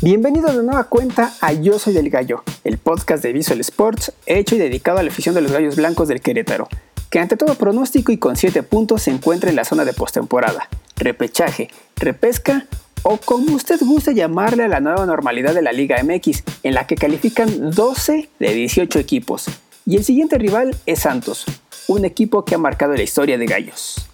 Bienvenido de nueva cuenta a Yo Soy del Gallo, el podcast de Visual Sports hecho y dedicado a la afición de los gallos blancos del Querétaro, que ante todo pronóstico y con 7 puntos se encuentra en la zona de postemporada, repechaje, repesca o como usted guste llamarle a la nueva normalidad de la Liga MX, en la que califican 12 de 18 equipos. Y el siguiente rival es Santos, un equipo que ha marcado la historia de gallos.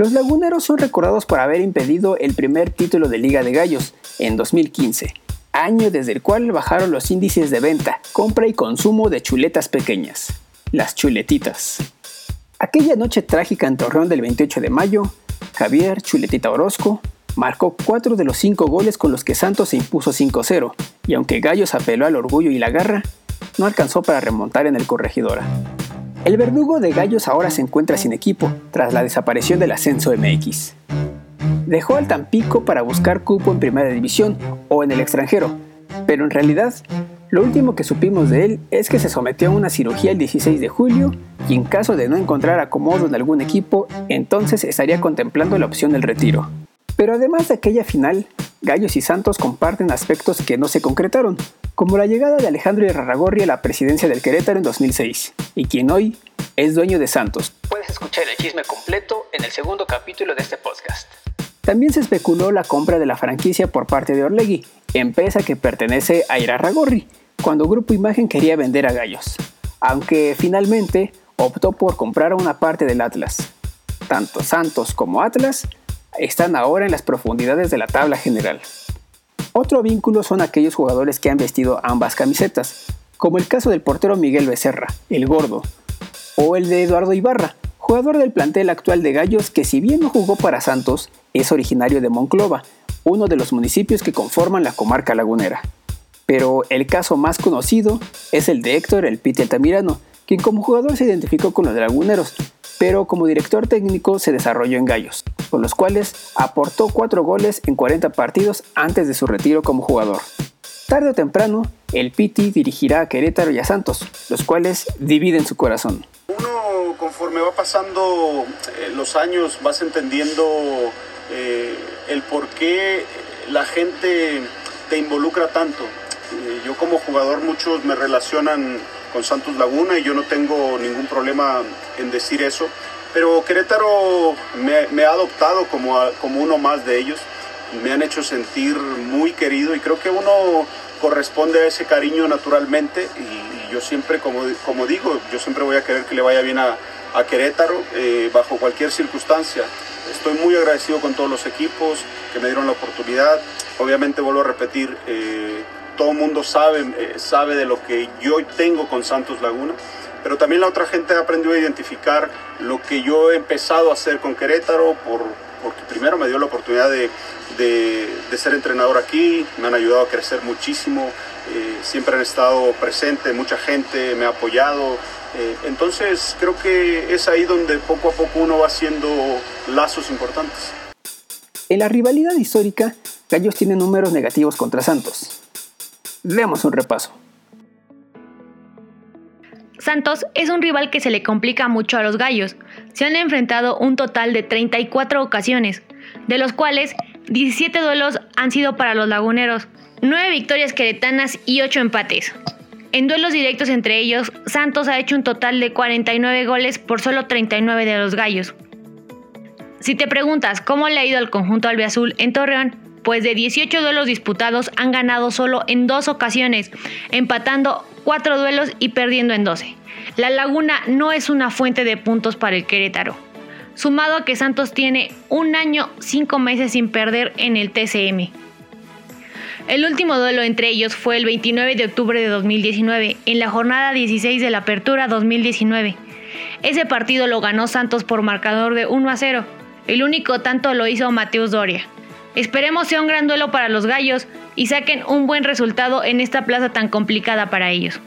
Los laguneros son recordados por haber impedido el primer título de Liga de Gallos, en 2015, año desde el cual bajaron los índices de venta, compra y consumo de chuletas pequeñas, las chuletitas. Aquella noche trágica en Torreón del 28 de mayo, Javier Chuletita Orozco marcó 4 de los 5 goles con los que Santos se impuso 5-0, y aunque Gallos apeló al orgullo y la garra, no alcanzó para remontar en el corregidora. El verdugo de Gallos ahora se encuentra sin equipo tras la desaparición del ascenso MX dejó al Tampico para buscar cupo en primera división o en el extranjero, pero en realidad lo último que supimos de él es que se sometió a una cirugía el 16 de julio y en caso de no encontrar acomodo en algún equipo, entonces estaría contemplando la opción del retiro. Pero además de aquella final, Gallos y Santos comparten aspectos que no se concretaron, como la llegada de Alejandro Irarragorri a la presidencia del Querétaro en 2006, y quien hoy es dueño de Santos. Puedes escuchar el chisme completo en el segundo capítulo de este podcast. También se especuló la compra de la franquicia por parte de Orlegui, empresa que pertenece a Irarragorri, cuando Grupo Imagen quería vender a Gallos, aunque finalmente optó por comprar una parte del Atlas. Tanto Santos como Atlas están ahora en las profundidades de la tabla general. Otro vínculo son aquellos jugadores que han vestido ambas camisetas, como el caso del portero Miguel Becerra, el gordo, o el de Eduardo Ibarra, jugador del plantel actual de Gallos que si bien no jugó para Santos, es originario de Monclova, uno de los municipios que conforman la comarca lagunera. Pero el caso más conocido es el de Héctor El Piti Altamirano, quien como jugador se identificó con los laguneros, pero como director técnico se desarrolló en Gallos, con los cuales aportó 4 goles en 40 partidos antes de su retiro como jugador. Tarde o temprano, el Piti dirigirá a Querétaro y a Santos, los cuales dividen su corazón conforme va pasando eh, los años vas entendiendo eh, el por qué la gente te involucra tanto. Eh, yo como jugador muchos me relacionan con Santos Laguna y yo no tengo ningún problema en decir eso, pero Querétaro me, ha adoptado como, como uno más de ellos, me han hecho sentir muy querido y creo que uno corresponde a ese cariño naturalmente yo siempre, como, como digo, yo siempre voy a querer que le vaya bien a, a Querétaro eh, bajo cualquier circunstancia. Estoy muy agradecido con todos los equipos que me dieron la oportunidad. Obviamente vuelvo a repetir, eh, todo el mundo sabe, eh, sabe de lo que yo tengo con Santos Laguna, pero también la otra gente ha aprendido a identificar lo que yo he empezado a hacer con Querétaro, por, porque primero me dio la oportunidad de, de, de ser entrenador aquí, me han ayudado a crecer muchísimo, siempre han estado presentes, mucha gente me ha apoyado, eh, entonces creo que es ahí donde poco a poco uno va haciendo lazos importantes. En la rivalidad histórica, Gallos tiene números negativos contra Santos. Veamos un repaso. Santos es un rival que se le complica mucho a los gallos. Se han enfrentado un total de 34 ocasiones, de los cuales 17 duelos han sido para los laguneros, 9 victorias queretanas y 8 empates. En duelos directos entre ellos, Santos ha hecho un total de 49 goles por solo 39 de los gallos. Si te preguntas cómo le ha ido al conjunto albiazul en Torreón, pues de 18 duelos disputados han ganado solo en dos ocasiones, empatando 4 duelos y perdiendo en 12. La Laguna no es una fuente de puntos para el Querétaro, sumado a que Santos tiene un año 5 meses sin perder en el TCM. El último duelo entre ellos fue el 29 de octubre de 2019, en la jornada 16 de la Apertura 2019. Ese partido lo ganó Santos por marcador de 1 a 0. El único tanto lo hizo Mateus Doria. Esperemos sea un gran duelo para los gallos y saquen un buen resultado en esta plaza tan complicada para ellos.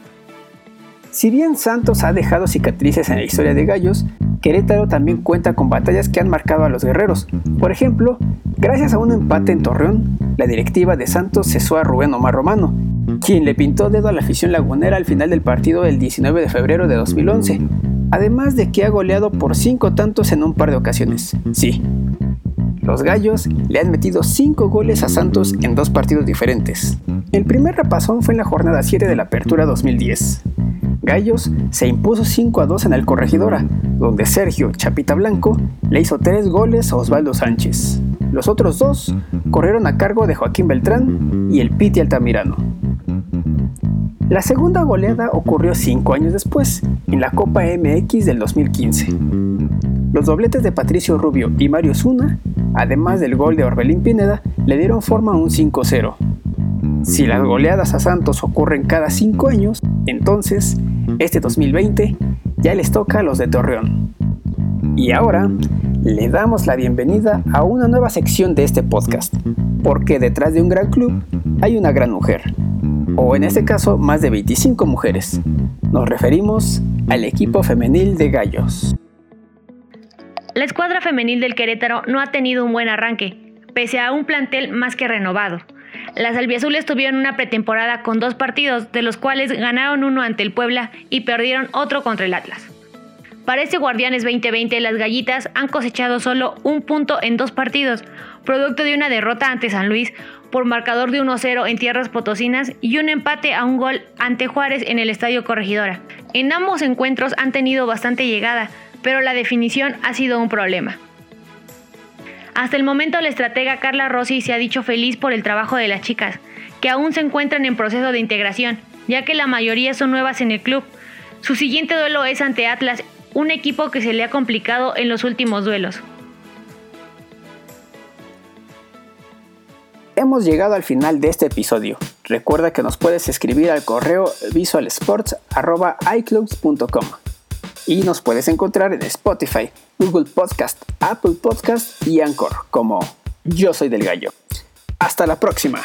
Si bien Santos ha dejado cicatrices en la historia de Gallos, Querétaro también cuenta con batallas que han marcado a los guerreros. Por ejemplo, gracias a un empate en Torreón, la directiva de Santos cesó a Rubén Omar Romano, quien le pintó dedo a la afición lagunera al final del partido del 19 de febrero de 2011, además de que ha goleado por cinco tantos en un par de ocasiones. Sí, Los Gallos le han metido 5 goles a Santos en dos partidos diferentes. El primer repasón fue en la jornada 7 de la Apertura 2010. Gallos se impuso 5 a 2 en el Corregidora, donde Sergio Chapita Blanco le hizo 3 goles a Osvaldo Sánchez. Los otros dos corrieron a cargo de Joaquín Beltrán y el Piti Altamirano. La segunda goleada ocurrió 5 años después, en la Copa MX del 2015. Los dobletes de Patricio Rubio y Mario Zuna además del gol de Orbelín Pineda, le dieron forma a un 5-0. Si las goleadas a Santos ocurren cada 5 años, entonces, este 2020 ya les toca a los de Torreón. Y ahora, le damos la bienvenida a una nueva sección de este podcast, porque detrás de un gran club hay una gran mujer, o en este caso más de 25 mujeres. Nos referimos al equipo femenil de Gallos. La escuadra femenil del Querétaro no ha tenido un buen arranque, pese a un plantel más que renovado. Las albiazules tuvieron una pretemporada con dos partidos, de los cuales ganaron uno ante el Puebla y perdieron otro contra el Atlas. Para este Guardianes 2020, las gallitas han cosechado solo un punto en dos partidos, producto de una derrota ante San Luis por marcador de 1-0 en tierras potosinas y un empate a un gol ante Juárez en el Estadio Corregidora. En ambos encuentros han tenido bastante llegada, pero la definición ha sido un problema. Hasta el momento la estratega Carla Rossi se ha dicho feliz por el trabajo de las chicas, que aún se encuentran en proceso de integración, ya que la mayoría son nuevas en el club. Su siguiente duelo es ante Atlas, un equipo que se le ha complicado en los últimos duelos. Hemos llegado al final de este episodio. Recuerda que nos puedes escribir al correo visualsports.iclubs.com y nos puedes encontrar en Spotify, Google Podcast, Apple Podcast y Anchor como Yo Soy del Gallo. Hasta la próxima.